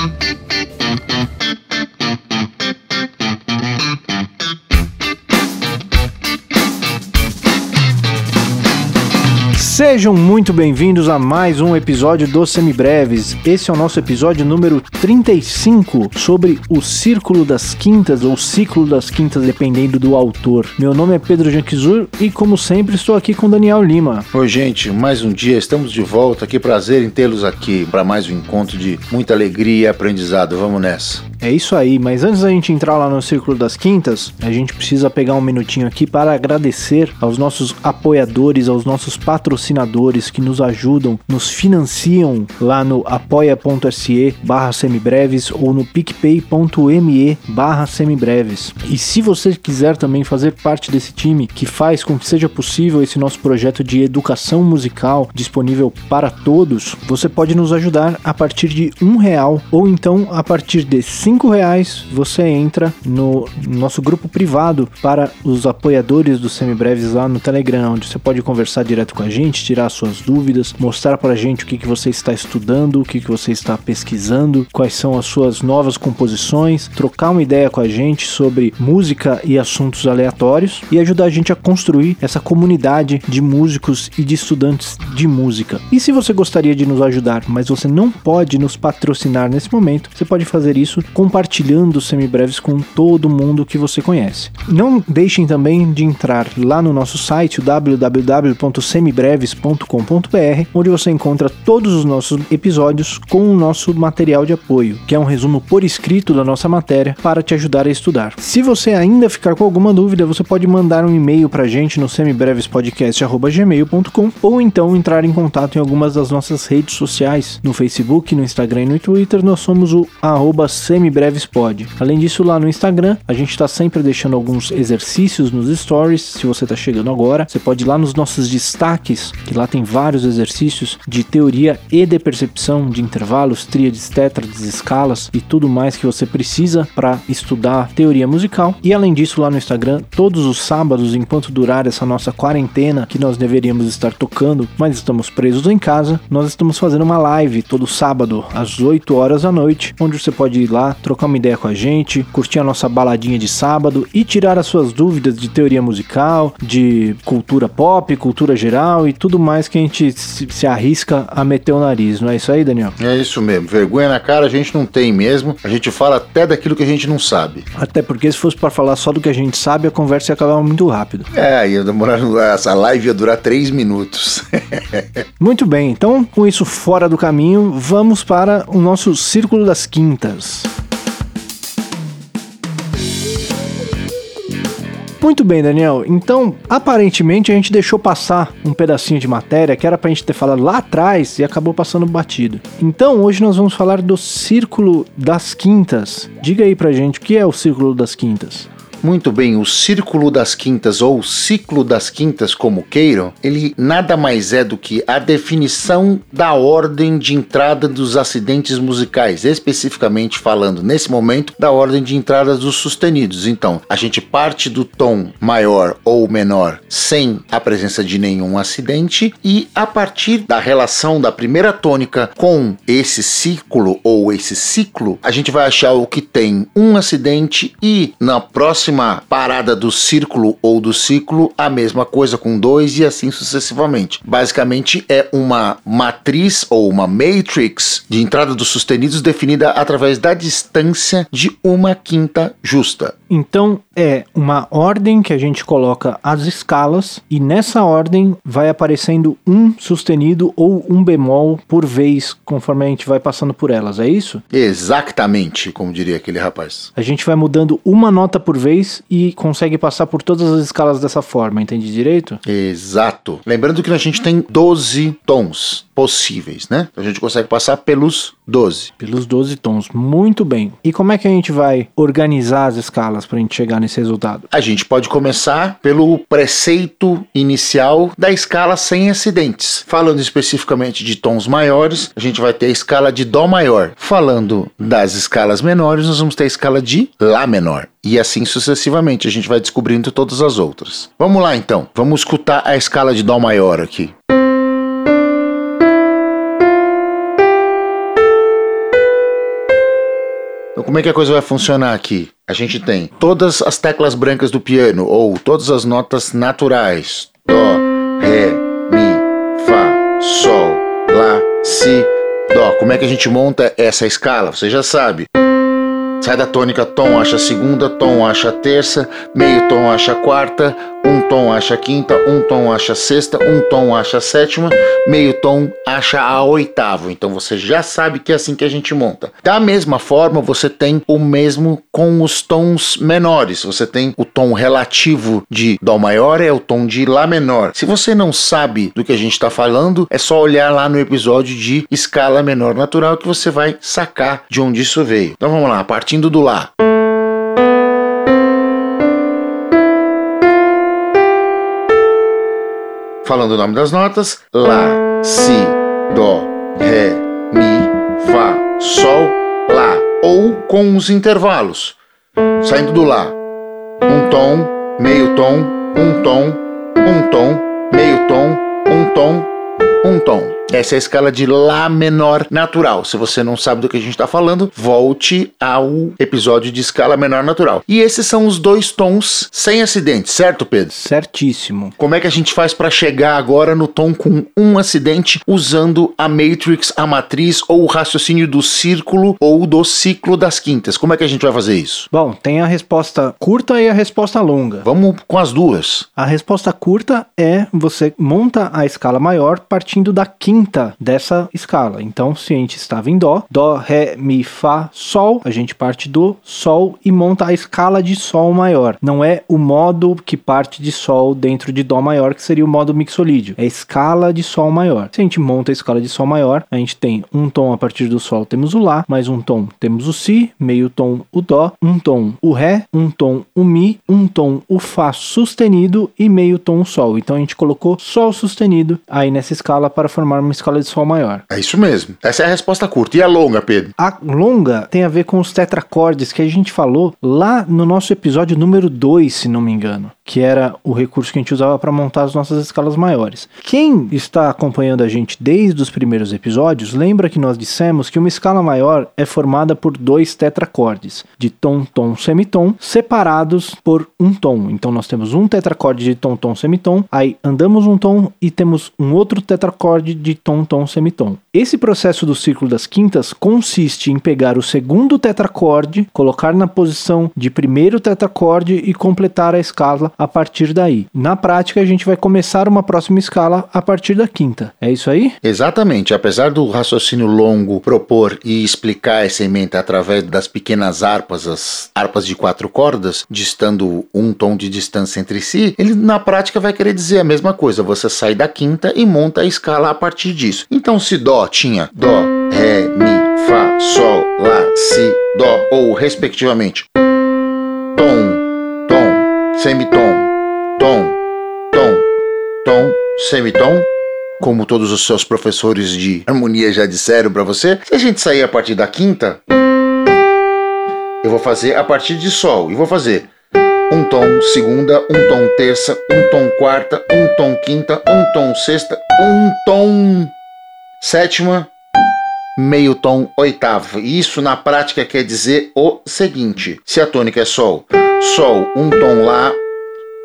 Thank you. Sejam muito bem-vindos a mais um episódio dos Semibreves. Esse é o nosso episódio número 35 sobre o Círculo das Quintas ou Ciclo das Quintas, dependendo do autor. Meu nome é Pedro Janquizur e, como sempre, estou aqui com Daniel Lima. Oi, gente, mais um dia, estamos de volta. Que prazer em tê-los aqui para mais um encontro de muita alegria e aprendizado. Vamos nessa. É isso aí, mas antes da gente entrar lá no Círculo das Quintas, a gente precisa pegar um minutinho aqui para agradecer aos nossos apoiadores, aos nossos patrocinadores que nos ajudam, nos financiam lá no apoia.se barra semibreves ou no picpay.me barra semibreves. E se você quiser também fazer parte desse time que faz com que seja possível esse nosso projeto de educação musical disponível para todos, você pode nos ajudar a partir de um real ou então a partir de cinco reais você entra no nosso grupo privado para os apoiadores do Semibreves lá no Telegram, onde você pode conversar direto com a gente, tirar suas dúvidas, mostrar para a gente o que, que você está estudando, o que, que você está pesquisando, quais são as suas novas composições, trocar uma ideia com a gente sobre música e assuntos aleatórios e ajudar a gente a construir essa comunidade de músicos e de estudantes de música. E se você gostaria de nos ajudar, mas você não pode nos patrocinar nesse momento, você pode fazer isso compartilhando semibreves com todo mundo que você conhece. Não deixem também de entrar lá no nosso site www.semibreves.com.br, onde você encontra todos os nossos episódios com o nosso material de apoio, que é um resumo por escrito da nossa matéria para te ajudar a estudar. Se você ainda ficar com alguma dúvida, você pode mandar um e-mail para a gente no semibrevespodcast@gmail.com ou então entrar em contato em algumas das nossas redes sociais, no Facebook, no Instagram e no Twitter, nós somos o arroba semibrevespod. Além disso, lá no Instagram, a gente está sempre deixando alguns exercícios nos stories. Se você está chegando agora, você pode ir lá nos nossos destaques, que lá tem vários exercícios de teoria e de percepção de intervalos, tríades, tétrades, escalas e tudo mais que você precisa para estudar teoria musical. E além disso, lá no Instagram, todos os sábados, enquanto durar essa nossa quarentena, que nós deveríamos estar tocando, mas estamos presos em casa, nós estamos fazendo uma live todo sábado às 8 horas da noite, onde você pode ir lá, trocar uma ideia com a gente, curtir a nossa baladinha de sábado e tirar as suas dúvidas de teoria musical, de cultura pop, cultura geral e tudo mais que a gente se, se arrisca a meter o nariz, não é isso aí, Daniel? É isso mesmo. Vergonha na cara a gente não tem mesmo. A gente fala até daquilo que a gente não sabe. Até porque se fosse para falar só do que a gente sabe, a conversa ia acabar muito rápido. É, ia demorar. Essa live ia durar três minutos. Muito bem, então com isso fora do caminho, vamos para o nosso Círculo das Quintas. Muito bem, Daniel. Então, aparentemente a gente deixou passar um pedacinho de matéria que era pra gente ter falado lá atrás e acabou passando batido. Então, hoje nós vamos falar do Círculo das Quintas. Diga aí pra gente o que é o Círculo das Quintas. Muito bem, o círculo das quintas ou ciclo das quintas, como queiram, ele nada mais é do que a definição da ordem de entrada dos acidentes musicais, especificamente falando nesse momento da ordem de entrada dos sustenidos. Então, a gente parte do tom maior ou menor sem a presença de nenhum acidente e a partir da relação da primeira tônica com esse círculo ou esse ciclo, a gente vai achar o que tem um acidente e na próxima parada do círculo ou do ciclo, a mesma coisa com dois e assim sucessivamente. Basicamente é uma matriz ou uma matrix de entrada dos sustenidos definida através da distância de uma quinta justa. Então é uma ordem que a gente coloca as escalas e nessa ordem vai aparecendo um sustenido ou um bemol por vez conforme a gente vai passando por elas, é isso? Exatamente, como diria aquele rapaz. A gente vai mudando uma nota por vez e consegue passar por todas as escalas dessa forma, entende direito? Exato. Lembrando que a gente tem 12 tons possíveis, né? A gente consegue passar pelos 12. Pelos 12 tons, muito bem. E como é que a gente vai organizar as escalas para a gente chegar nesse resultado? A gente pode começar pelo preceito inicial da escala sem acidentes. Falando especificamente de tons maiores, a gente vai ter a escala de Dó maior. Falando das escalas menores, nós vamos ter a escala de Lá menor. E assim sucessivamente, a gente vai descobrindo todas as outras. Vamos lá então, vamos escutar a escala de Dó maior aqui. Como é que a coisa vai funcionar aqui? A gente tem todas as teclas brancas do piano, ou todas as notas naturais: Dó, Ré, Mi, Fá, Sol, Lá, Si, Dó. Como é que a gente monta essa escala? Você já sabe. Sai da tônica, tom acha segunda, tom acha terça, meio tom acha quarta, um tom acha quinta, um tom acha sexta, um tom acha sétima, meio tom acha a oitavo. Então você já sabe que é assim que a gente monta. Da mesma forma, você tem o mesmo com os tons menores. Você tem o tom relativo de Dó maior, é o tom de Lá menor. Se você não sabe do que a gente está falando, é só olhar lá no episódio de escala menor natural que você vai sacar de onde isso veio. Então vamos lá, partindo do Lá. Falando o nome das notas: Lá, Si, Dó, Ré, Mi, Fá, Sol, Lá. Ou com os intervalos. Saindo do Lá. Um tom, meio tom, um tom, um tom, meio tom, um tom, um tom. Essa é a escala de Lá menor natural. Se você não sabe do que a gente está falando, volte ao episódio de escala menor natural. E esses são os dois tons sem acidente, certo, Pedro? Certíssimo. Como é que a gente faz para chegar agora no tom com um acidente usando a matrix, a matriz ou o raciocínio do círculo ou do ciclo das quintas? Como é que a gente vai fazer isso? Bom, tem a resposta curta e a resposta longa. Vamos com as duas. A resposta curta é você monta a escala maior partindo da quinta dessa escala. Então, se a gente estava em Dó, Dó, Ré, Mi, Fá, Sol, a gente parte do Sol e monta a escala de Sol maior. Não é o modo que parte de Sol dentro de Dó maior, que seria o modo mixolídio. É a escala de Sol maior. Se a gente monta a escala de Sol maior, a gente tem um tom a partir do Sol, temos o Lá, mais um tom, temos o Si, meio tom o Dó, um tom o Ré, um tom o Mi, um tom o Fá sustenido e meio tom o Sol. Então a gente colocou Sol sustenido aí nessa escala para formar uma escala de Sol maior. É isso mesmo. Essa é a resposta curta. E a longa, Pedro? A longa tem a ver com os tetracordes que a gente falou lá no nosso episódio número 2, se não me engano, que era o recurso que a gente usava para montar as nossas escalas maiores. Quem está acompanhando a gente desde os primeiros episódios, lembra que nós dissemos que uma escala maior é formada por dois tetracordes, de tom, tom, semitom, separados por um tom. Então nós temos um tetracorde de tom, tom, semitom, aí andamos um tom e temos um outro tetracorde de tom, tom, semitom. Esse processo do círculo das quintas consiste em pegar o segundo tetracorde, colocar na posição de primeiro tetracorde e completar a escala a partir daí. Na prática, a gente vai começar uma próxima escala a partir da quinta. É isso aí? Exatamente. Apesar do raciocínio longo propor e explicar essa emenda através das pequenas harpas, as harpas de quatro cordas, distando um tom de distância entre si, ele na prática vai querer dizer a mesma coisa. Você sai da quinta e monta a escala a partir disso. Então, se Dó tinha Dó, Ré, Mi, Fá, Sol, Lá, Si, Dó, ou respectivamente. Tom, tom, semitom, tom, tom, tom, semitom, como todos os seus professores de harmonia já disseram para você, se a gente sair a partir da quinta, eu vou fazer a partir de Sol e vou fazer um tom segunda, um tom terça, um tom quarta, um tom quinta, um tom sexta, um tom sétima, meio tom oitavo. Isso na prática quer dizer o seguinte: se a tônica é Sol, Sol, um tom Lá,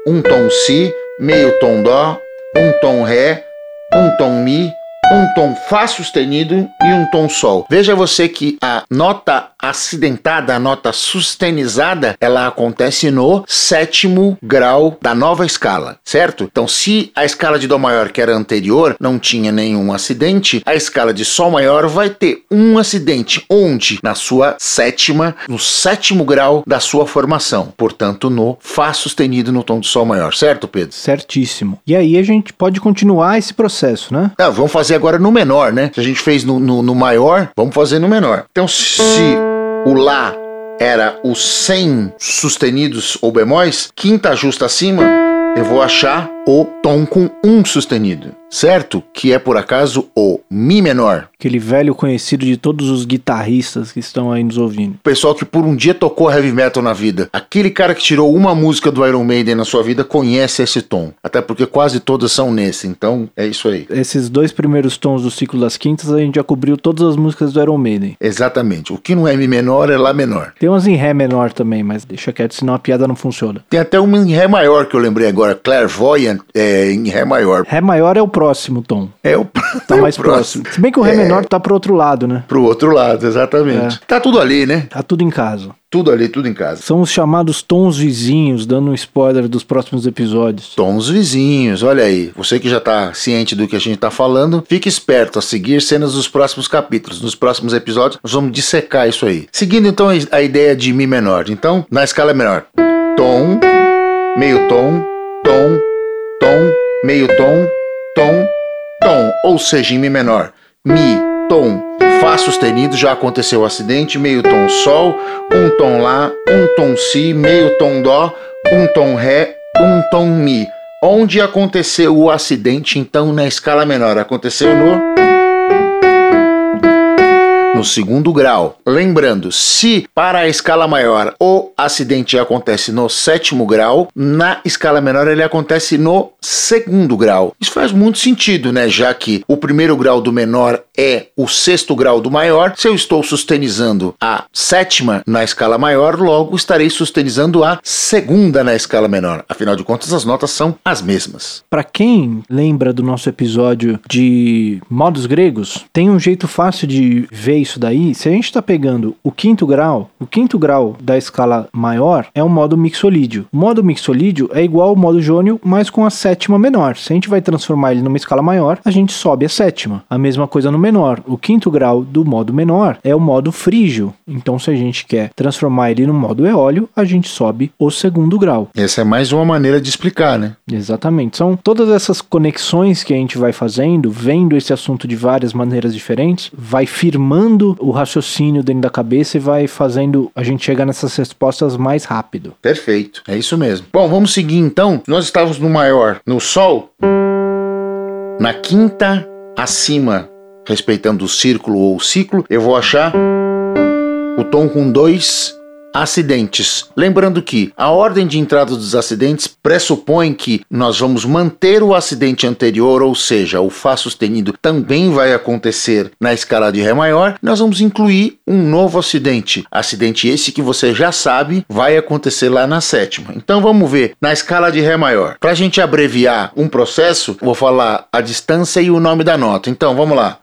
um tom Si, meio tom Dó, um tom Ré, um tom Mi, um tom Fá sustenido e um tom Sol. Veja você que a nota acidentada, a nota sustenizada, ela acontece no sétimo grau da nova escala, certo? Então, se a escala de Dó maior, que era anterior, não tinha nenhum acidente, a escala de Sol maior vai ter um acidente, onde? Na sua sétima, no sétimo grau da sua formação. Portanto, no Fá sustenido no tom de Sol maior, certo, Pedro? Certíssimo. E aí a gente pode continuar esse processo, né? Ah, vamos fazer agora no menor, né? Se a gente fez no, no, no maior, vamos fazer no menor. Então, se o Lá era os 100 sustenidos ou bemóis, quinta justa acima, eu vou achar o tom com um sustenido, certo? Que é por acaso o Mi menor. Aquele velho conhecido de todos os guitarristas que estão aí nos ouvindo. O pessoal que por um dia tocou heavy metal na vida. Aquele cara que tirou uma música do Iron Maiden na sua vida conhece esse tom. Até porque quase todas são nesse. Então é isso aí. Esses dois primeiros tons do ciclo das quintas a gente já cobriu todas as músicas do Iron Maiden. Exatamente. O que não é Mi menor é Lá menor. Tem umas em Ré menor também, mas deixa quieto, senão a piada não funciona. Tem até uma em Ré maior que eu lembrei agora. Clairvoyant é em Ré maior. Ré maior é o próximo tom. É o Tá é o mais próximo. Se bem que o Ré É. menor tá pro outro lado, né? Pro outro lado, exatamente. Tá tudo ali, né? Tá tudo em casa. Tudo ali, tudo em casa. São os chamados tons vizinhos, dando um spoiler dos próximos episódios. Tons vizinhos, olha aí. Você que já tá ciente do que a gente tá falando, fique esperto a seguir cenas dos próximos capítulos. Nos próximos episódios, nós vamos dissecar isso aí. Seguindo então a ideia de Mi menor. Então, na escala menor, tom, meio tom, tom, tom, meio tom, tom, tom. Ou seja, em Mi menor, Mi, tom, Fá sustenido, já aconteceu o acidente, meio tom Sol, um tom Lá, um tom Si, meio tom Dó, um tom Ré, um tom Mi. Onde aconteceu o acidente, então, na escala menor? Aconteceu no. No segundo grau. Lembrando, se para a escala maior o acidente acontece no sétimo grau, na escala menor ele acontece no segundo grau. Isso faz muito sentido, né? Já que o primeiro grau do menor é o sexto grau do maior, se eu estou sustenizando a sétima na escala maior, logo estarei sustenizando a segunda na escala menor. Afinal de contas, as notas são as mesmas. Para quem lembra do nosso episódio de modos gregos, tem um jeito fácil de ver isso daí. Se a gente está pegando o quinto grau, o quinto grau da escala maior é o modo mixolídio. O modo mixolídio é igual ao modo jônio, mas com a sétima menor. Se a gente vai transformar ele numa escala maior, a gente sobe a sétima. A mesma coisa no menor. O quinto grau do modo menor é o modo frígio. Então, se a gente quer transformar ele no modo eólio, a gente sobe o segundo grau. Essa é mais uma maneira de explicar, né? Exatamente. São todas essas conexões que a gente vai fazendo, vendo esse assunto de várias maneiras diferentes, vai firmando o raciocínio dentro da cabeça e vai fazendo a gente chegar nessas respostas mais rápido. Perfeito, é isso mesmo. Bom, vamos seguir então. Nós estávamos no maior, no Sol, na quinta acima, respeitando o círculo ou o ciclo, eu vou achar o tom com dois acidentes. Lembrando que a ordem de entrada dos acidentes pressupõe que nós vamos manter o acidente anterior, ou seja, o Fá sustenido também vai acontecer na escala de Ré maior. Nós vamos incluir um novo acidente. Acidente esse que você já sabe vai acontecer lá na sétima. Então vamos ver na escala de Ré maior. Para a gente abreviar um processo, vou falar a distância e o nome da nota. Então vamos lá.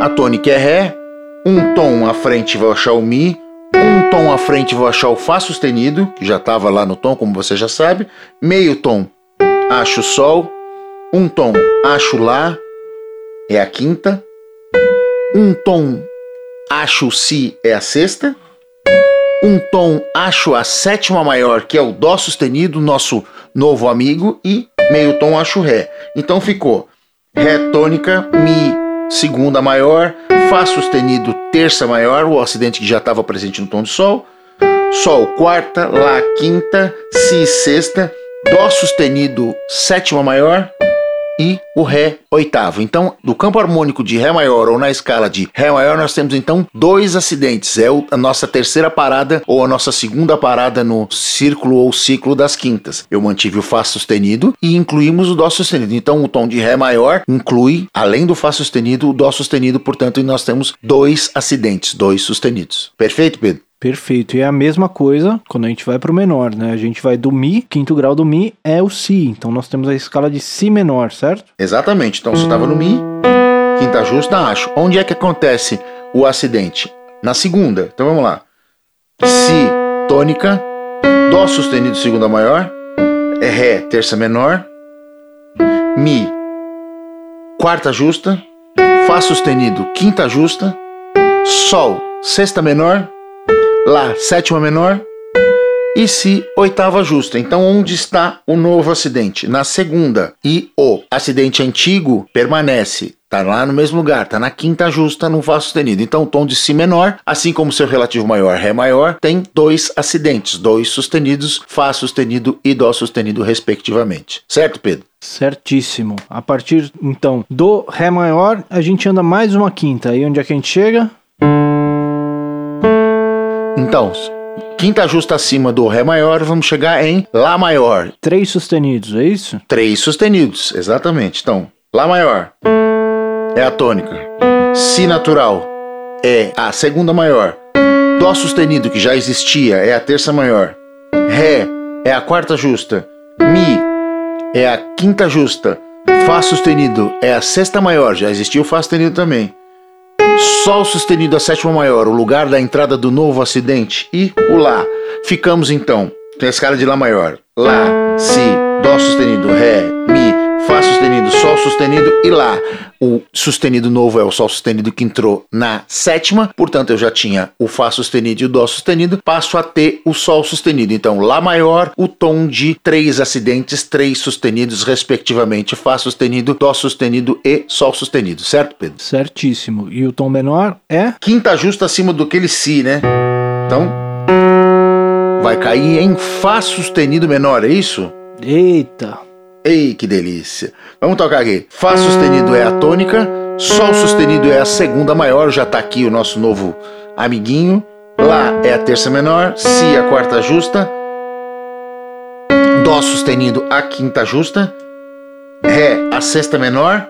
A tônica é Ré, um tom à frente vou achar o Mi, um tom à frente vou achar o Fá sustenido, que já estava lá no tom, como você já sabe. Meio tom, acho Sol. Um tom, acho Lá, é a quinta. Um tom, acho Si, é a sexta. Um tom, acho a sétima maior, que é o Dó sustenido, nosso novo amigo. E meio tom, acho Ré. Então ficou Ré tônica, Mi segunda maior, Fá sustenido, terça maior, o acidente que já estava presente no tom de Sol, Sol quarta, Lá quinta, Si sexta, Dó sustenido, sétima maior e o Ré oitavo. Então, do campo harmônico de Ré maior ou na escala de Ré maior, nós temos então dois acidentes. É a nossa terceira parada ou a nossa segunda parada no círculo ou ciclo das quintas. Eu mantive o Fá sustenido e incluímos o Dó sustenido. Então, o tom de Ré maior inclui, além do Fá sustenido, o Dó sustenido, portanto, nós temos dois acidentes, dois sustenidos. Perfeito, Pedro? Perfeito. E é a mesma coisa quando a gente vai pro menor, né? A gente vai do Mi, quinto grau do Mi é o Si. Então nós temos a escala de Si menor, certo? Exatamente. Então você estava no Mi, quinta justa, acho. Onde é que acontece o acidente? Na segunda. Então vamos lá. Si, tônica, Dó sustenido, segunda maior, Ré, terça menor, Mi, quarta justa, Fá sustenido, quinta justa, Sol, sexta menor, Lá, sétima menor, e Si, oitava justa. Então, onde está o novo acidente? Na segunda. E o acidente antigo permanece Tá lá no mesmo lugar, tá na quinta justa no Fá sustenido. Então o tom de Si menor, assim como seu relativo maior Ré maior, tem dois acidentes, dois sustenidos, Fá sustenido e Dó sustenido, respectivamente. Certo, Pedro? Certíssimo. A partir então do Ré maior, a gente anda mais uma quinta. Aí onde é que a gente chega? Então, quinta justa acima do Ré maior, vamos chegar em Lá maior. Três sustenidos, é isso? Três sustenidos, exatamente. Então, Lá maior é a tônica. Si natural é a segunda maior. Dó sustenido, que já existia, é a terça maior. Ré é a quarta justa. Mi é a quinta justa. Fá sustenido é a sexta maior, já existiu o Fá sustenido também. Sol sustenido a sétima maior, o lugar da entrada do novo acidente. E o Lá. Ficamos então, tem a escala de Lá maior. Lá, Si, Dó sustenido, Ré, Mi, Fá sustenido, Sol sustenido e Lá. O sustenido novo é o Sol sustenido que entrou na sétima, portanto eu já tinha o Fá sustenido e o Dó sustenido, passo a ter o Sol sustenido. Então, Lá maior, o tom de três acidentes, três sustenidos, respectivamente, Fá sustenido, Dó sustenido e Sol sustenido, certo, Pedro? Certíssimo. E o tom menor é? Quinta justa acima do aquele Si, né? Então, vai cair em Fá sustenido menor, é isso? Eita! Ei, que delícia. Vamos tocar aqui. Fá sustenido é a tônica, Sol sustenido é a segunda maior, já tá aqui o nosso novo amiguinho. Lá é a terça menor, Si a quarta justa, Dó sustenido a quinta justa, Ré a sexta menor,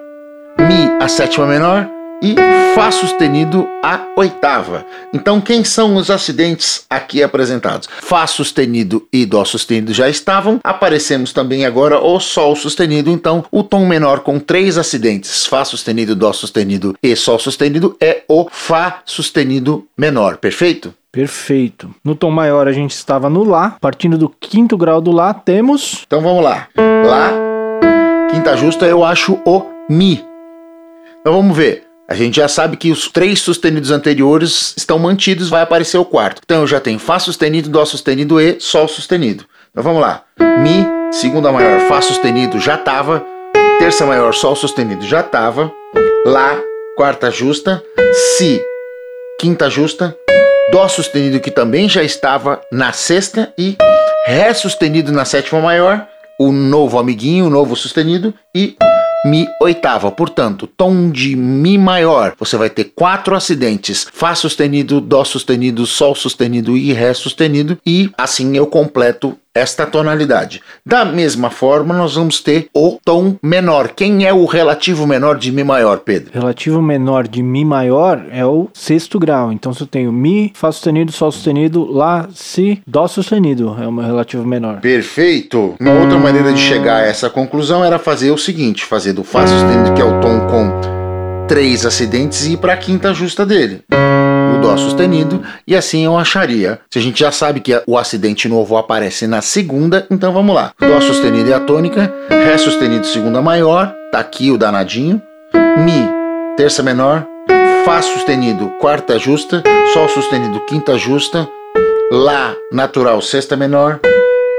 Mi a sétima menor e Fá sustenido a oitava. Então, quem são os acidentes aqui apresentados? Fá sustenido e Dó sustenido já estavam. Aparecemos também agora o Sol sustenido. Então, o tom menor com três acidentes, Fá sustenido, Dó sustenido e Sol sustenido, é o Fá sustenido menor. Perfeito? Perfeito. No tom maior a gente estava no Lá. Partindo do quinto grau do Lá, temos. Então vamos lá. Lá, quinta justa, eu acho o Mi. Então vamos ver. A gente já sabe que os três sustenidos anteriores estão mantidos, vai aparecer o quarto. Então eu já tenho Fá sustenido, Dó sustenido e Sol sustenido. Então vamos lá. Mi, segunda maior, Fá sustenido já estava. Terça maior, Sol sustenido já estava. Lá, quarta justa. Si, quinta justa. Dó sustenido que também já estava na sexta. E Ré sustenido na sétima maior. O novo amiguinho, o novo sustenido. E Mi oitava. Portanto, tom de Mi maior, você vai ter quatro acidentes: Fá sustenido, Dó sustenido, Sol sustenido e Ré sustenido, e assim eu completo esta tonalidade. Da mesma forma, nós vamos ter o tom menor. Quem é o relativo menor de Mi maior, Pedro? Relativo menor de Mi maior é o sexto grau. Então, se eu tenho Mi, Fá sustenido, Sol sustenido, Lá, Si, Dó sustenido, é o meu relativo menor. Perfeito. Uma outra maneira de chegar a essa conclusão era fazer o seguinte: fazer do Fá sustenido, que é o tom com três acidentes, e ir para a quinta justa dele o Dó sustenido, e assim eu acharia. Se a gente já sabe que o acidente novo aparece na segunda, então vamos lá. Dó sustenido é a tônica, Ré sustenido segunda maior, tá aqui o danadinho, Mi, terça menor, Fá sustenido quarta justa, Sol sustenido quinta justa, Lá natural sexta menor,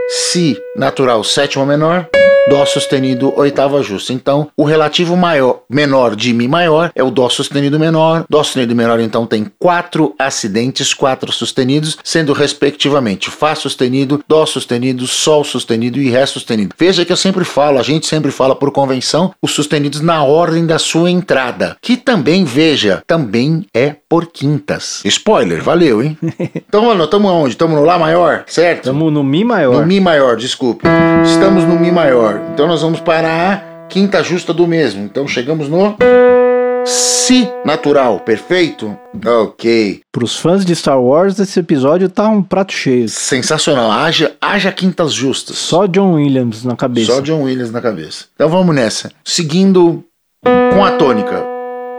Si natural sétima menor, Dó sustenido oitava justa. Então, o relativo maior, menor de Mi maior é o Dó sustenido menor. Dó sustenido menor, então, tem quatro acidentes, quatro sustenidos, sendo respectivamente Fá sustenido, Dó sustenido, Sol sustenido e Ré sustenido. Veja que eu sempre falo, a gente sempre fala por convenção, os sustenidos na ordem da sua entrada. Que também, veja, também é por quintas. Spoiler, valeu, hein? então, mano, estamos onde? Estamos no Lá maior, certo? Estamos no Mi maior. No Mi maior, desculpe. Estamos no Mi maior. Então nós vamos para a quinta justa do mesmo. Então chegamos no Si natural, perfeito? Ok. Para os fãs de Star Wars, esse episódio tá um prato cheio. Sensacional. Haja, haja quintas justas. Só John Williams na cabeça. Só John Williams na cabeça. Então vamos nessa. Seguindo com a tônica.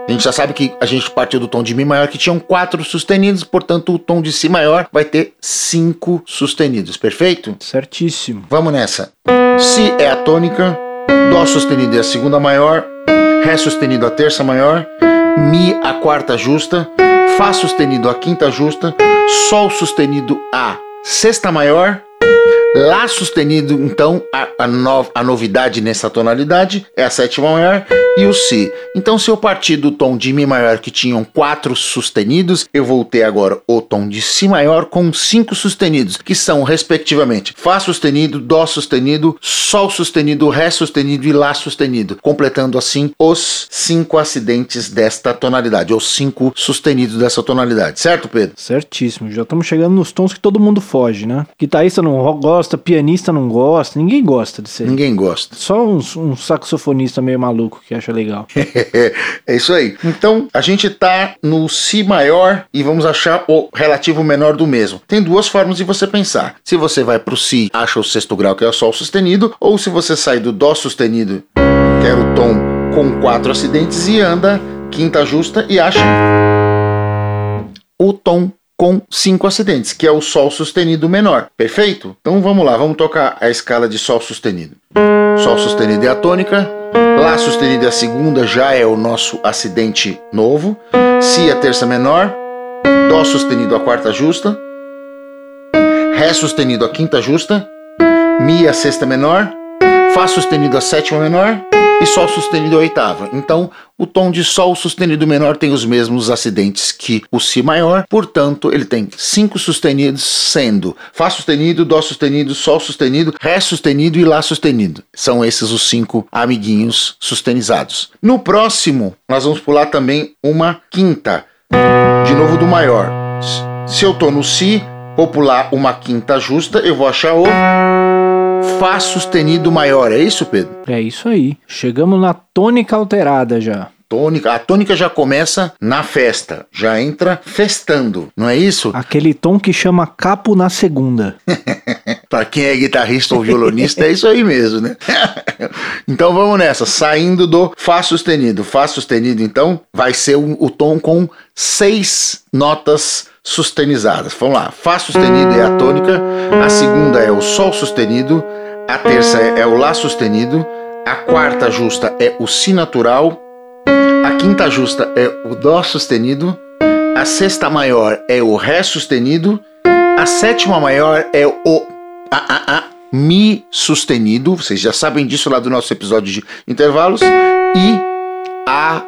A gente já sabe que a gente partiu do tom de Mi maior que tinham quatro sustenidos, portanto o tom de Si maior vai ter cinco sustenidos, perfeito? Certíssimo. Vamos nessa. Si é a tônica, Dó sustenido é a segunda maior, Ré sustenido a terça maior, Mi a quarta justa, Fá sustenido a quinta justa, Sol sustenido a sexta maior, Lá sustenido, então, a, a, no, a novidade nessa tonalidade é a sétima maior e o Si. Então, se eu partir do tom de Mi maior que tinham quatro sustenidos, eu vou ter agora o tom de Si maior com cinco sustenidos, que são, respectivamente, Fá sustenido, Dó sustenido, Sol sustenido, Ré sustenido e Lá sustenido, completando assim os cinco acidentes desta tonalidade, ou cinco sustenidos dessa tonalidade, certo, Pedro? Certíssimo, já estamos chegando nos tons que todo mundo foge, né? Guitarrista não gosta, pianista não gosta, ninguém gosta de ser. Ninguém gosta. Só um, um saxofonista meio maluco que acha legal. é isso aí. Então, a gente tá no Si maior e vamos achar o relativo menor do mesmo. Tem duas formas de você pensar. Se você vai pro Si, acha o sexto grau, que é o Sol sustenido, ou se você sai do Dó sustenido, que é o tom com quatro acidentes, e anda quinta justa e acha o tom com cinco acidentes, que é o Sol sustenido menor. Perfeito? Então vamos lá, vamos tocar a escala de Sol sustenido. Sol sustenido é a tônica, Lá sustenido é a segunda, já é o nosso acidente novo. Si a terça menor, Dó sustenido a quarta justa, Ré sustenido a quinta justa, Mi a sexta menor, Fá sustenido a sétima menor e Sol sustenido oitava. Então, o tom de Sol sustenido menor tem os mesmos acidentes que o Si maior, portanto, ele tem cinco sustenidos, sendo Fá sustenido, Dó sustenido, Sol sustenido, Ré sustenido e Lá sustenido. São esses os cinco amiguinhos sustenizados. No próximo, nós vamos pular também uma quinta, de novo do maior. Se eu tô no Si, vou pular uma quinta justa, eu vou achar o Fá sustenido maior, é isso, Pedro? É isso aí. Chegamos na tônica alterada já. Tônica, a tônica já começa na festa, já entra festando, não é isso? Aquele tom que chama capo na segunda. Para quem é guitarrista ou violonista, é isso aí mesmo, né? então vamos nessa, saindo do Fá sustenido. Fá sustenido, então, vai ser o, o tom com seis notas sustenizadas. Vamos lá, Fá sustenido é a tônica, a segunda é o Sol sustenido, a terça é o Lá sustenido, a quarta justa é o Si natural, a quinta justa é o Dó sustenido, a sexta maior é o Ré sustenido, a sétima maior é o a, a, a, Mi sustenido, vocês já sabem disso lá do nosso episódio de intervalos, e a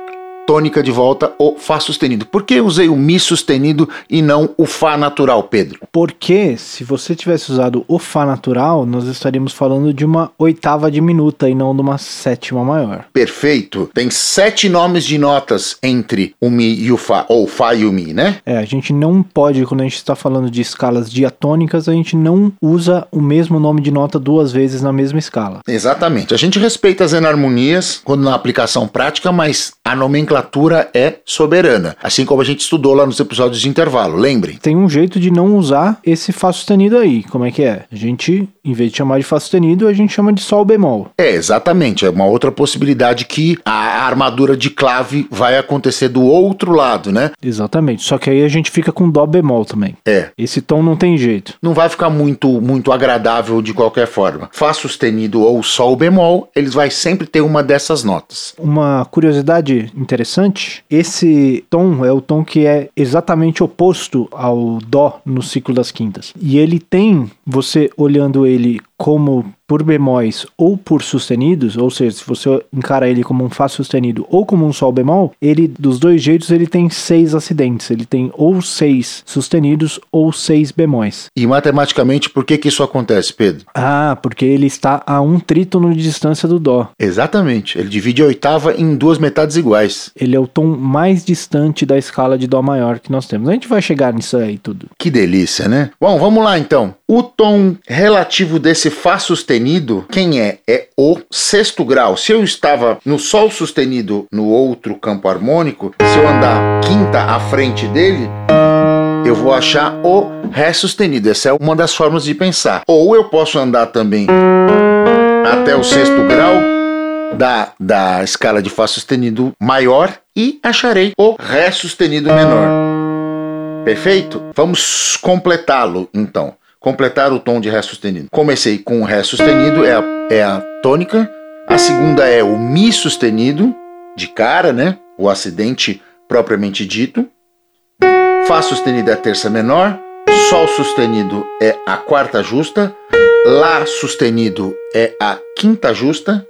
tônica de volta, o Fá sustenido. Por que usei o Mi sustenido e não o Fá natural, Pedro? Porque se você tivesse usado o Fá natural, nós estaríamos falando de uma oitava diminuta e não de uma sétima maior. Perfeito. Tem sete nomes de notas entre o Mi e o Fá, ou Fá e o Mi, né? É, a gente não pode, quando a gente está falando de escalas diatônicas, a gente não usa o mesmo nome de nota duas vezes na mesma escala. Exatamente. A gente respeita as enarmonias quando na aplicação prática, mas a nomenclatura nomenclatura é soberana, assim como a gente estudou lá nos episódios de intervalo, lembrem. Tem um jeito de não usar esse Fá sustenido aí, como é que é? A gente, em vez de chamar de Fá sustenido, a gente chama de Sol bemol. É, exatamente, é uma outra possibilidade que a armadura de clave vai acontecer do outro lado, né? Exatamente, só que aí a gente fica com Dó bemol também. É. Esse tom não tem jeito. Não vai ficar muito, muito agradável de qualquer forma. Fá sustenido ou Sol bemol, eles vai sempre ter uma dessas notas. Uma curiosidade interessante interessante. Esse tom é o tom que é exatamente oposto ao Dó no ciclo das quintas. E ele tem, você olhando ele como por bemóis ou por sustenidos, ou seja, se você encara ele como um Fá sustenido ou como um Sol bemol, ele, dos dois jeitos, ele tem seis acidentes. Ele tem ou seis sustenidos ou seis bemóis. E matematicamente, por que que isso acontece, Pedro? Ah, porque ele está a um trítono de distância do Dó. Exatamente. Ele divide a oitava em duas metades iguais. Ele é o tom mais distante da escala de Dó maior que nós temos. A gente vai chegar nisso aí tudo. Que delícia, né? Bom, vamos lá então. O tom relativo desse Fá sustenido, quem é? É o sexto grau. Se eu estava no Sol sustenido no outro campo harmônico, se eu andar quinta à frente dele, eu vou achar o Ré sustenido. Essa é uma das formas de pensar. Ou eu posso andar também até o sexto grau da, da escala de Fá sustenido maior e acharei o Ré sustenido menor. Perfeito? Vamos completá-lo então completar o tom de Ré sustenido. Comecei com o Ré sustenido, é a, é a tônica. A segunda é o Mi sustenido, de cara, né? O acidente propriamente dito. Fá sustenido é a terça menor. Sol sustenido é a quarta justa. Lá sustenido é a quinta justa,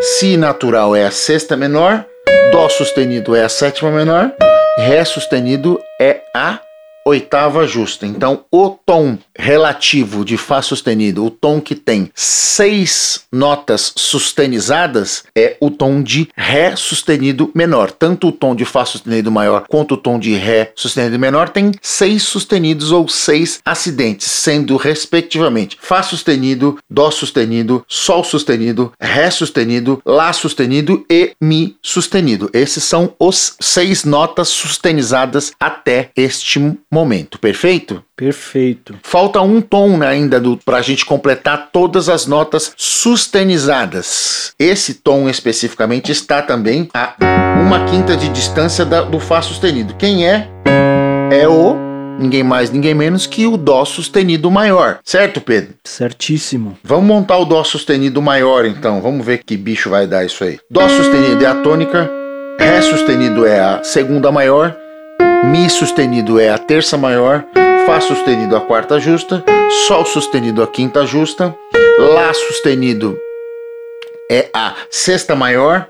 Si natural é a sexta menor, Dó sustenido é a sétima menor, Ré sustenido é a oitava justa. Então, o tom relativo de Fá sustenido, o tom que tem seis notas sustenizadas, é o tom de Ré sustenido menor. Tanto o tom de Fá sustenido maior quanto o tom de Ré sustenido menor tem seis sustenidos ou seis acidentes, sendo respectivamente Fá sustenido, Dó sustenido, Sol sustenido, Ré sustenido, Lá sustenido e Mi sustenido. Esses são os seis notas sustenizadas até este momento, perfeito? Perfeito. Falta um tom né, ainda para a gente completar todas as notas sustenizadas. Esse tom especificamente está também a uma quinta de distância da, do Fá sustenido. Quem é? É o ninguém mais, ninguém menos que o Dó sustenido maior. Certo, Pedro? Certíssimo. Vamos montar o Dó sustenido maior então. Vamos ver que bicho vai dar isso aí. Dó sustenido é a tônica, Ré sustenido é a segunda maior, Mi sustenido é a terça maior, Fá sustenido a quarta justa, Sol sustenido a quinta justa, Lá sustenido é a sexta maior,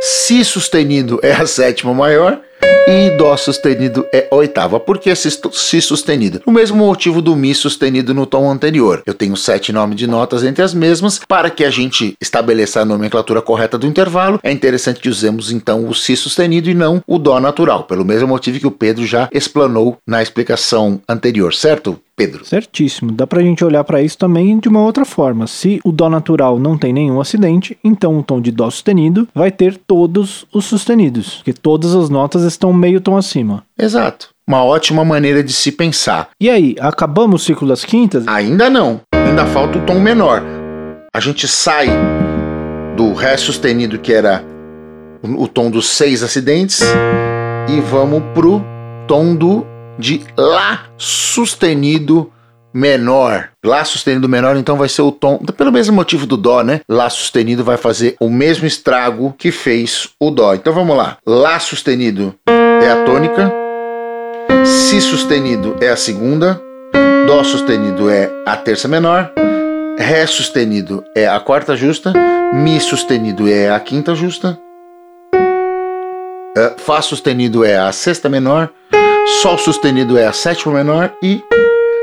Si sustenido é a sétima maior e Dó sustenido é oitava. Por que Si sustenido? O mesmo motivo do Mi sustenido no tom anterior. Eu tenho sete nomes de notas entre as mesmas. Para que a gente estabeleça a nomenclatura correta do intervalo, é interessante que usemos então o Si sustenido e não o Dó natural, pelo mesmo motivo que o Pedro já explanou na explicação anterior, certo? Pedro. Certíssimo. Dá pra gente olhar para isso também de uma outra forma. Se o Dó natural não tem nenhum acidente, então o tom de Dó sustenido vai ter todos os sustenidos, porque todas as notas estão meio tom acima. Exato. Uma ótima maneira de se pensar. E aí, acabamos o ciclo das quintas? Ainda não. Ainda falta o tom menor. A gente sai do Ré sustenido, que era o tom dos seis acidentes, e vamos pro tom do de Lá sustenido menor. Lá sustenido menor, então vai ser o tom, pelo mesmo motivo do Dó, né? Lá sustenido vai fazer o mesmo estrago que fez o Dó. Então vamos lá. Lá sustenido é a tônica, Si sustenido é a segunda, Dó sustenido é a terça menor, Ré sustenido é a quarta justa, Mi sustenido é a quinta justa, uh, Fá sustenido é a sexta menor, Sol sustenido é a sétima menor e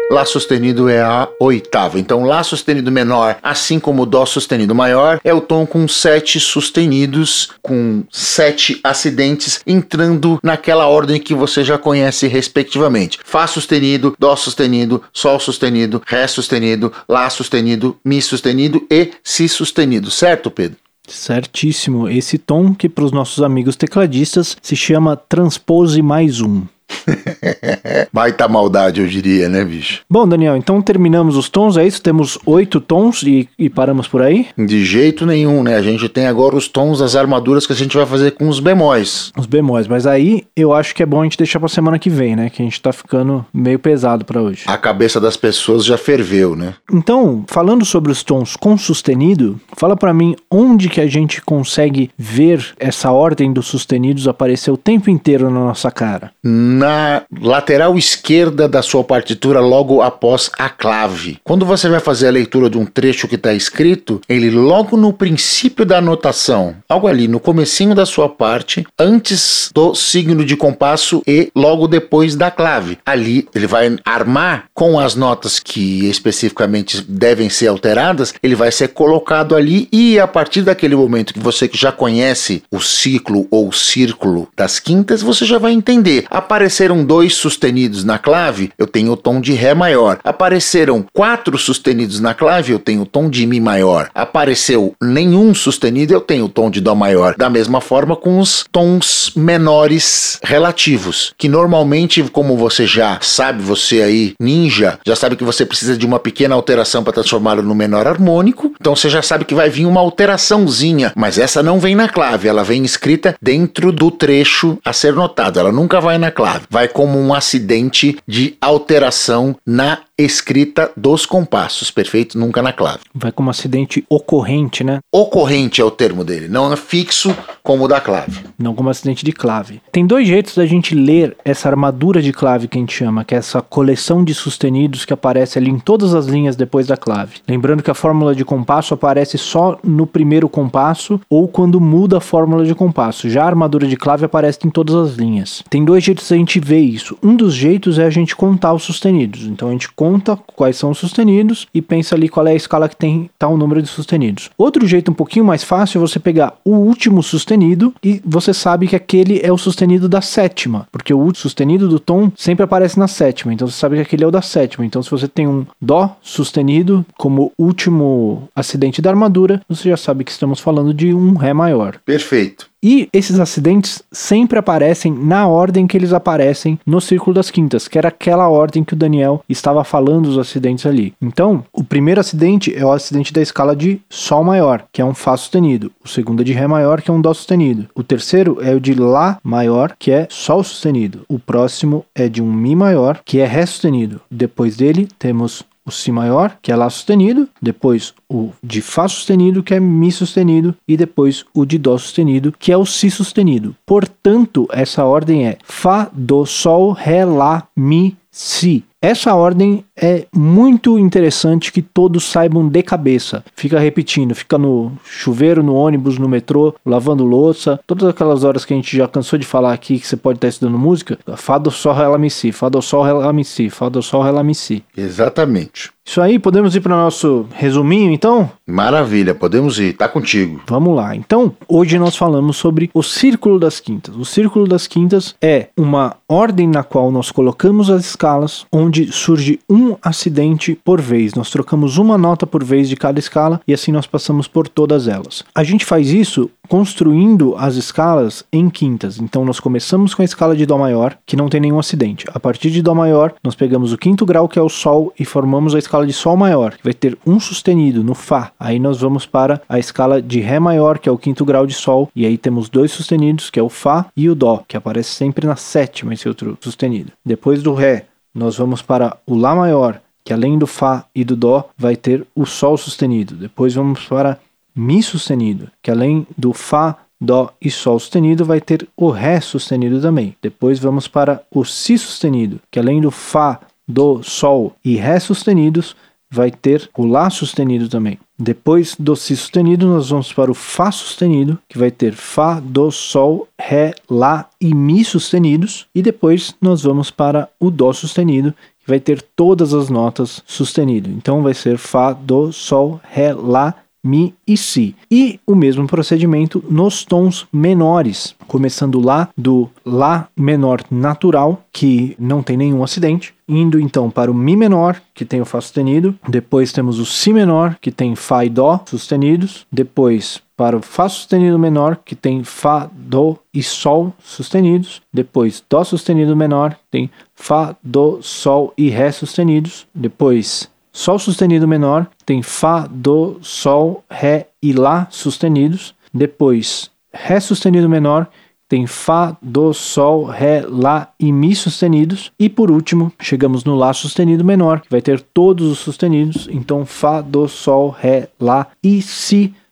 Lá sustenido é a oitava. Então, Lá sustenido menor, assim como Dó sustenido maior, é o tom com sete sustenidos, com sete acidentes, entrando naquela ordem que você já conhece respectivamente: Fá sustenido, Dó sustenido, Sol sustenido, Ré sustenido, Lá sustenido, Mi sustenido e Si sustenido. Certo, Pedro? Certíssimo. Esse tom que para os nossos amigos tecladistas se chama transpose mais um. Baita maldade, eu diria, né, bicho? Bom, Daniel, então terminamos os tons, é isso? Temos oito tons e, e, paramos por aí? De jeito nenhum, né? A gente tem agora os tons das armaduras que a gente vai fazer com os bemóis. Os bemóis, mas aí eu acho que é bom a gente deixar pra semana que vem, né? Que a gente tá ficando meio pesado para hoje. A cabeça das pessoas já ferveu, né? Então, falando sobre os tons com sustenido, fala para mim onde que a gente consegue ver essa ordem dos sustenidos aparecer o tempo inteiro na nossa cara. Na lateral esquerda da sua partitura logo após a clave. Quando você vai fazer a leitura de um trecho que está escrito, ele logo no princípio da anotação, algo ali no comecinho da sua parte, antes do signo de compasso e logo depois da clave. Ali ele vai armar com as notas que especificamente devem ser alteradas, ele vai ser colocado ali e a partir daquele momento que você já conhece o ciclo ou o círculo das quintas, você já vai entender. Apareceram dois sustenidos na clave, eu tenho o tom de Ré maior. Apareceram quatro sustenidos na clave, eu tenho o tom de Mi maior. Apareceu nenhum sustenido, eu tenho o tom de Dó maior. Da mesma forma com os tons menores relativos, que normalmente, como você já sabe, você aí, ninja, já sabe que você precisa de uma pequena alteração para transformá-lo no menor harmônico, então você já sabe que vai vir uma alteraçãozinha, mas essa não vem na clave, ela vem escrita dentro do trecho a ser notado, ela nunca vai na clave, vai como um acidente de alteração na escrita dos compassos, perfeito? Nunca na clave. Vai como acidente ocorrente, né? Ocorrente é o termo dele, não é fixo como o da clave. Não como acidente de clave. Tem dois jeitos da gente ler essa armadura de clave que a gente chama, que é essa coleção de sustenidos que aparece ali em todas as linhas depois da clave. Lembrando que a fórmula de compasso aparece só no primeiro compasso ou quando muda a fórmula de compasso. Já a armadura de clave aparece em todas as linhas. Tem dois jeitos da gente ver isso. Um dos jeitos é a gente contar os sustenidos. Então a gente conta quais são os sustenidos e pensa ali qual é a escala que tem tal número de sustenidos. Outro jeito um pouquinho mais fácil é você pegar o último sustenido e você sabe que aquele é o sustenido da sétima, porque o sustenido do tom sempre aparece na sétima, então você sabe que aquele é o da sétima. Então se você tem um dó sustenido como último acidente da armadura, você já sabe que estamos falando de um ré maior. Perfeito. E esses acidentes sempre aparecem na ordem que eles aparecem no Círculo das Quintas, que era aquela ordem que o Daniel estava falando dos acidentes ali. Então, o primeiro acidente é o acidente da escala de Sol maior, que é um Fá sustenido. O segundo é de Ré maior, que é um Dó sustenido. O terceiro é o de Lá maior, que é Sol sustenido. O próximo é de um Mi maior, que é Ré sustenido. Depois dele, temos o Si maior, que é Lá sustenido, depois o de Fá sustenido, que é Mi sustenido, e depois o de Dó sustenido, que é o Si sustenido. Portanto, essa ordem é Fá, Dó, Sol, Ré, Lá, Mi, Si. Essa ordem é muito interessante que todos saibam de cabeça. Fica repetindo, fica no chuveiro, no ônibus, no metrô, lavando louça, todas aquelas horas que a gente já cansou de falar aqui que você pode estar estudando música. Fá do sol, lá, mi, si. Fá do sol, lá, mi, si. Fá do sol, lá, mi, si. Exatamente. Isso aí, podemos ir para o nosso resuminho então? Maravilha, podemos ir, tá contigo. Vamos lá. Então, hoje nós falamos sobre o círculo das quintas. O círculo das quintas é uma ordem na qual nós colocamos as escalas, onde surge um acidente por vez. Nós trocamos uma nota por vez de cada escala e assim nós passamos por todas elas. A gente faz isso construindo as escalas em quintas. Então nós começamos com a escala de Dó maior, que não tem nenhum acidente. A partir de Dó maior, nós pegamos o quinto grau, que é o Sol, e formamos a escala de Sol maior, que vai ter um sustenido no Fá. Aí nós vamos para a escala de Ré maior, que é o quinto grau de Sol, e aí temos dois sustenidos, que é o Fá e o Dó, que aparece sempre na sétima, esse outro sustenido. Depois do Ré, nós vamos para o Lá maior, que além do Fá e do Dó, vai ter o Sol sustenido. Depois vamos para Mi sustenido, que além do Fá, Dó e Sol sustenido, vai ter o Ré sustenido também. Depois vamos para o Si sustenido, que além do Fá, Dó, Sol e Ré sustenidos, vai ter o Lá sustenido também. Depois do Si sustenido, nós vamos para o Fá sustenido, que vai ter Fá, Dó, Sol, Ré, Lá e Mi sustenidos. E depois nós vamos para o Dó sustenido, que vai ter todas as notas sustenido. Então vai ser Fá, Dó, Sol, Ré, Lá Mi e Si. E o mesmo procedimento nos tons menores, começando lá do Lá menor natural, que não tem nenhum acidente, indo então para o Mi menor, que tem o Fá sustenido, depois temos o Si menor, que tem Fá e Dó sustenidos, depois para o Fá sustenido menor, que tem Fá, Dó e Sol sustenidos, depois Dó sustenido menor, tem Fá, Dó, Sol e Ré sustenidos, depois Sol sustenido menor tem Fá, Dó, Sol, Ré e Lá sustenidos. Depois, Ré sustenido menor tem Fá, Dó, Sol, Ré, Lá e Mi sustenidos. E por último, chegamos no Lá sustenido menor, que vai ter todos os sustenidos. Então, Fá, Dó, Sol, Ré, Lá e Si sustenidos.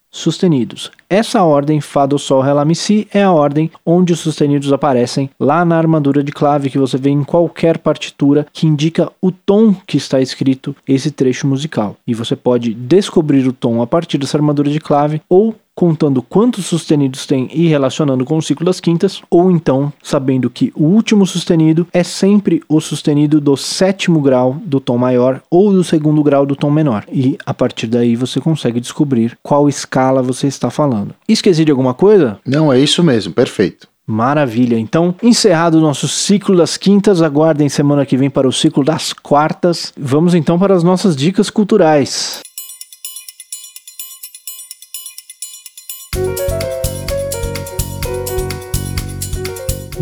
Essa ordem Fá, Dó, Sol, Ré, Lá, Mi, Si é a ordem onde os sustenidos aparecem lá na armadura de clave que você vê em qualquer partitura que indica o tom que está escrito esse trecho musical. E você pode descobrir o tom a partir dessa armadura de clave ou contando quantos sustenidos tem e relacionando com o ciclo das quintas, ou então sabendo que o último sustenido é sempre o sustenido do sétimo grau do tom maior ou do segundo grau do tom menor. E a partir daí você consegue descobrir qual escala você está falando. Esqueci de alguma coisa? Não, é isso mesmo, perfeito. Maravilha. Então, encerrado o nosso ciclo das quintas, aguardem semana que vem para o ciclo das quartas. Vamos então para as nossas dicas culturais.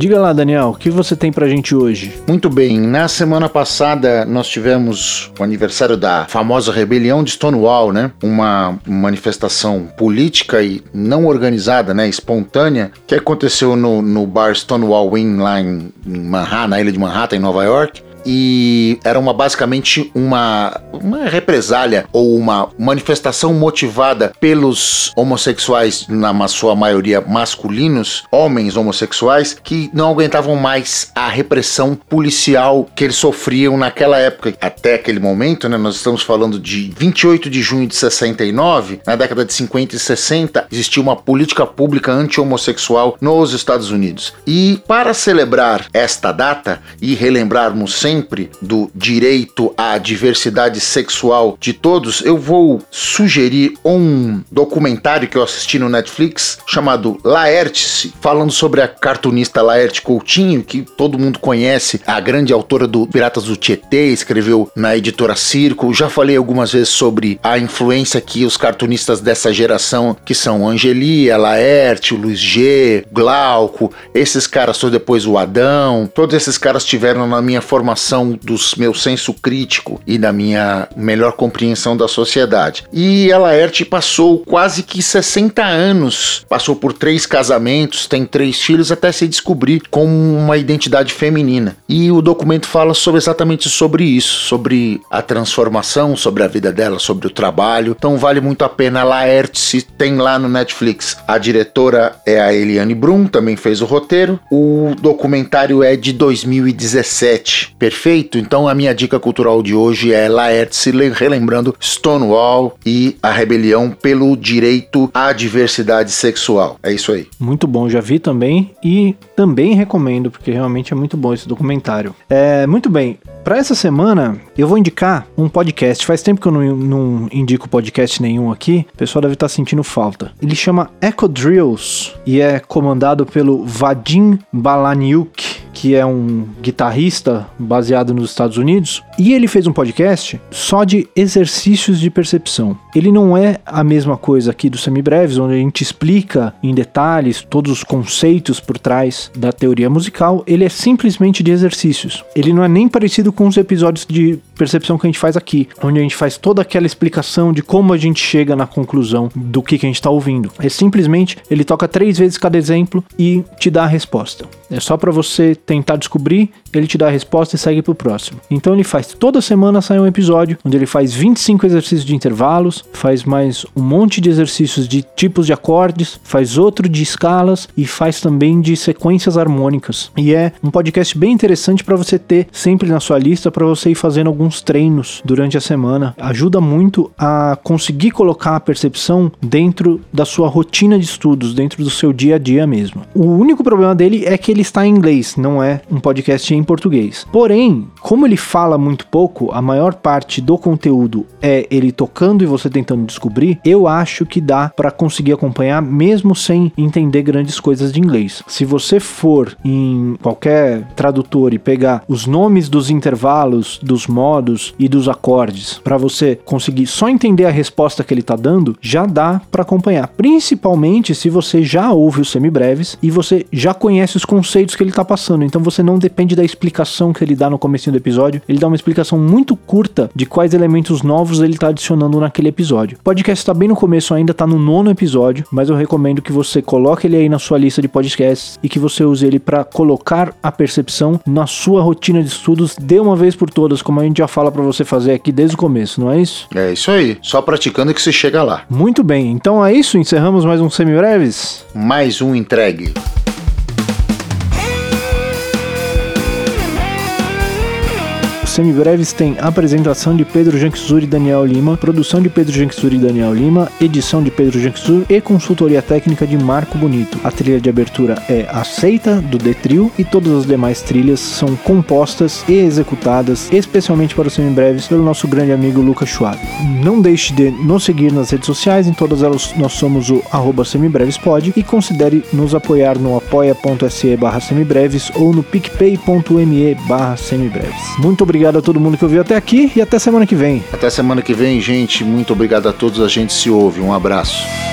Diga lá, Daniel, o que você tem pra gente hoje? Muito bem, na semana passada nós tivemos o aniversário da famosa rebelião de Stonewall, né? Uma manifestação política e não organizada, né? Espontânea, que aconteceu no, no bar Stonewall Inn lá em, em Manhattan, na ilha de Manhattan, em Nova York e era uma basicamente uma, uma represália ou uma manifestação motivada pelos homossexuais, na sua maioria masculinos, homens homossexuais, que não aguentavam mais a repressão policial que eles sofriam naquela época. Até aquele momento, né, nós estamos falando de 28 de junho de 69, na década de 50 e 60, existia uma política pública anti-homossexual nos Estados Unidos. E para celebrar esta data e relembrarmos sempre do direito à diversidade sexual de todos, eu vou sugerir um documentário que eu assisti no Netflix chamado Laertice, falando sobre a cartunista Laerte Coutinho, que todo mundo conhece, a grande autora do Piratas do Tietê, escreveu na editora Circo. Já falei algumas vezes sobre a influência que os cartunistas dessa geração, que são Angelia, Laerte, Luiz G, Glauco, esses caras, depois o Adão, todos esses caras tiveram na minha formação dos meu senso crítico e da minha melhor compreensão da sociedade. E a Laerte passou quase que 60 anos, passou por três casamentos, tem três filhos até se descobrir com uma identidade feminina. E o documento fala sobre exatamente sobre isso, sobre a transformação, sobre a vida dela, sobre o trabalho. Então vale muito a pena. Laerte se tem lá no Netflix. A diretora é a Eliane Brum, também fez o roteiro. O documentário é de 2017. Perfeito? Então a minha dica cultural de hoje é Laerte relembrando Stonewall e a rebelião pelo direito à diversidade sexual. É isso aí. Muito bom, já vi também e também recomendo porque realmente é muito bom esse documentário. É, muito bem. Para essa semana, eu vou indicar um podcast. Faz tempo que eu não, não indico podcast nenhum aqui. O pessoal deve estar sentindo falta. Ele chama Echo Drills e é comandado pelo Vadim Balaniuk que é um guitarrista baseado nos Estados Unidos, e ele fez um podcast só de exercícios de percepção. Ele não é a mesma coisa aqui do Semibreves, onde a gente explica em detalhes todos os conceitos por trás da teoria musical, ele é simplesmente de exercícios. Ele não é nem parecido com os episódios de percepção que a gente faz aqui, onde a gente faz toda aquela explicação de como a gente chega na conclusão do que, que a gente está ouvindo. É simplesmente ele toca três vezes cada exemplo e te dá a resposta. É só para você tentar descobrir, ele te dá a resposta e segue pro próximo. Então ele faz toda semana sai um episódio onde ele faz 25 exercícios de intervalos, faz mais um monte de exercícios de tipos de acordes, faz outro de escalas e faz também de sequências harmônicas. E é um podcast bem interessante para você ter sempre na sua lista para você ir fazendo alguns treinos durante a semana. Ajuda muito a conseguir colocar a percepção dentro da sua rotina de estudos, dentro do seu dia a dia mesmo. O único problema dele é que ele está em inglês, não é um podcast em português. Porém, como ele fala muito pouco, a maior parte do conteúdo é ele tocando e você tentando descobrir, eu acho que dá para conseguir acompanhar mesmo sem entender grandes coisas de inglês. Se você for em qualquer tradutor e pegar os nomes dos intervalos, dos modos e dos acordes para você conseguir só entender a resposta que ele está dando, já dá para acompanhar. Principalmente se você já ouve os semibreves e você já conhece os conceitos que ele tá passando. Então você não depende da explicação que ele dá no começo do episódio. Ele dá uma explicação muito curta de quais elementos novos ele tá adicionando naquele episódio. O podcast tá bem no começo ainda, tá no nono episódio, mas eu recomendo que você coloque ele aí na sua lista de podcasts e que você use ele para colocar a percepção na sua rotina de estudos de uma vez por todas, como a gente já fala para você fazer aqui desde o começo, não é isso? É isso aí. Só praticando que você chega lá. Muito bem. Então é isso, encerramos mais um Semibreves. Mais um entregue. Semibreves tem apresentação de Pedro Janksur e Daniel Lima, produção de Pedro Janksur e Daniel Lima, edição de Pedro Janksur e consultoria técnica de Marco Bonito. A trilha de abertura é Aceita, do Detril, e todas as demais trilhas são compostas e executadas especialmente para os semibreves pelo nosso grande amigo Lucas Schwab. Não deixe de nos seguir nas redes sociais, em todas elas nós somos o arroba semibrevespod e considere nos apoiar no apoia.se barra semibreves ou no picpay.me barra semibreves. Muito obrigado obrigado a todo mundo que ouviu até aqui e até semana que vem. Até semana que vem, gente. Muito obrigado a todos. A gente se ouve. Um abraço.